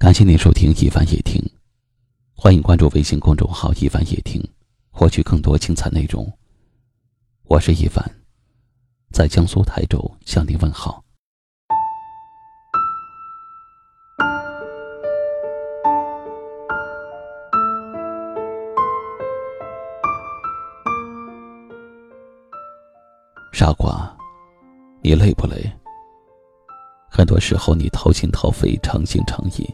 感谢您收听一凡夜听，欢迎关注微信公众号“一凡夜听”，获取更多精彩内容。我是一凡，在江苏台州向您问好。傻瓜，你累不累？很多时候，你掏心掏肺、诚心诚意，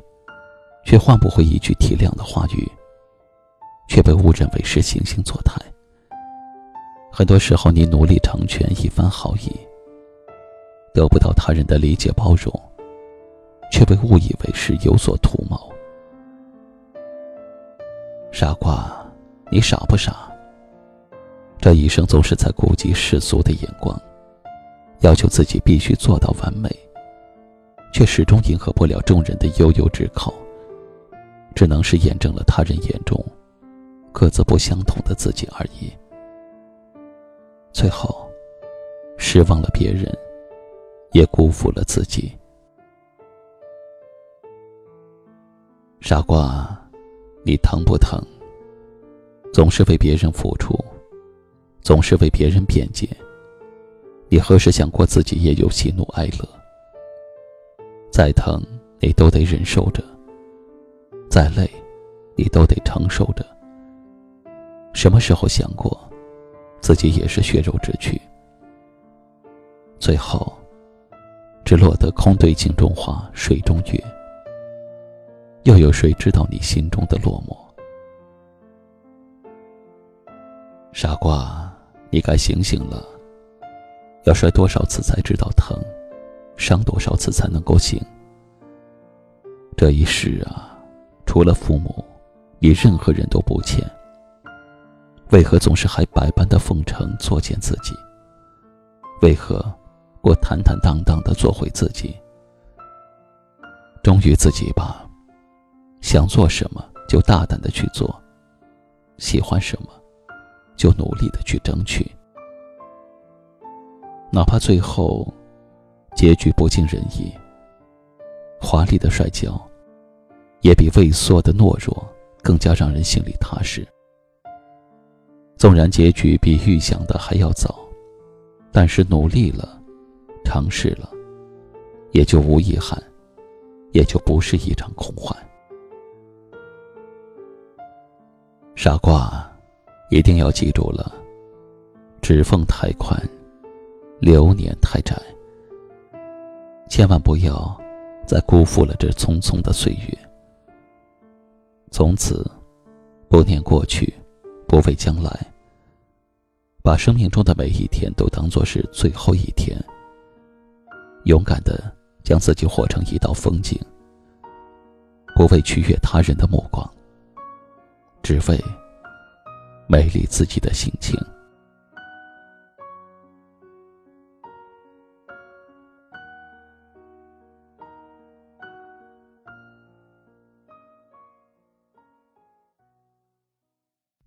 却换不回一句体谅的话语，却被误认为是惺惺作态。很多时候，你努力成全一番好意，得不到他人的理解包容，却被误以为是有所图谋。傻瓜，你傻不傻？这一生总是在顾及世俗的眼光，要求自己必须做到完美。却始终迎合不了众人的悠悠之口，只能是验证了他人眼中各自不相同的自己而已。最后，失望了别人，也辜负了自己。傻瓜，你疼不疼？总是为别人付出，总是为别人辩解，你何时想过自己也有喜怒哀乐？再疼，你都得忍受着；再累，你都得承受着。什么时候想过，自己也是血肉之躯？最后，只落得空对镜中花，水中月。又有谁知道你心中的落寞？傻瓜，你该醒醒了。要摔多少次才知道疼？伤多少次才能够醒？这一世啊，除了父母，你任何人都不欠。为何总是还百般的奉承作践自己？为何不坦坦荡荡的做回自己？忠于自己吧，想做什么就大胆的去做，喜欢什么就努力的去争取，哪怕最后。结局不尽人意，华丽的摔跤，也比畏缩的懦弱更加让人心里踏实。纵然结局比预想的还要早，但是努力了，尝试了，也就无遗憾，也就不是一场空幻。傻瓜，一定要记住了，指缝太宽，流年太窄。千万不要再辜负了这匆匆的岁月。从此，不念过去，不畏将来。把生命中的每一天都当作是最后一天。勇敢的将自己活成一道风景，不为取悦他人的目光，只为美丽自己的心情。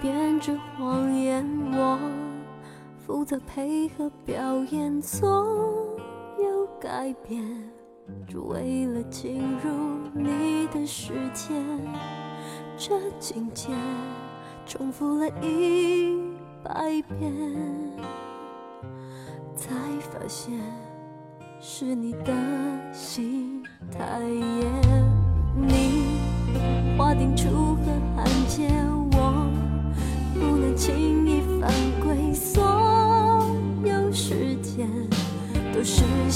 编织谎言，我负责配合表演，总有改变，只为了进入你的世界。这情节重复了一百遍，才发现是你的心太野。你划定楚河汉界，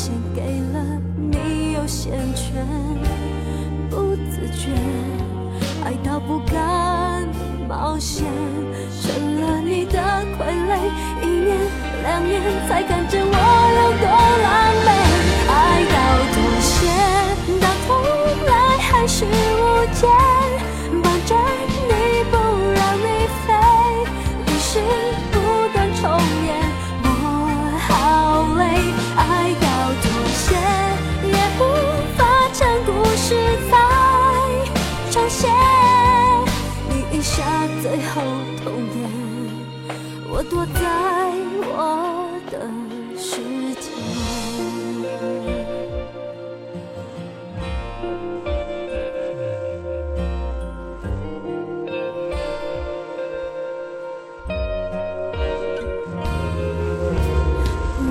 先给了你。优。先权，不自觉爱到不敢冒险，成了你的傀儡。一年两年才看见我有多狼躲在我的世界。你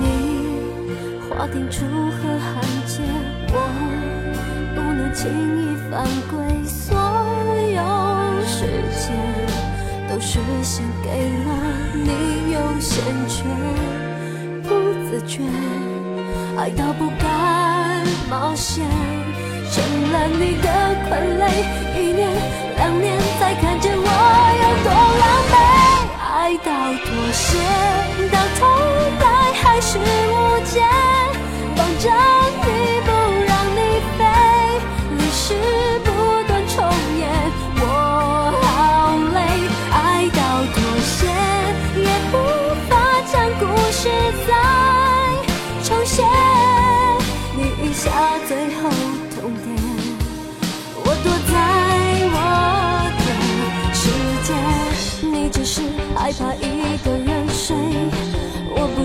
划定楚河汉界，我不能轻易犯规。是献给了你优先权，不自觉爱到不敢冒险，成了你的傀儡。一年两年才看见我有多狼狈，爱到妥协，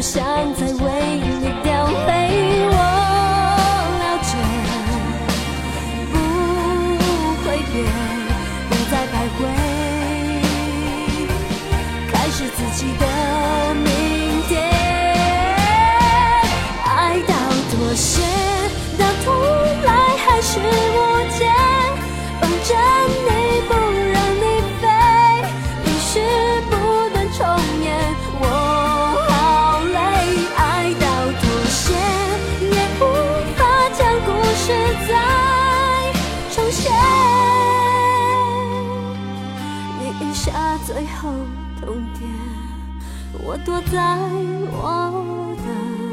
想再为后痛点，我躲在我的。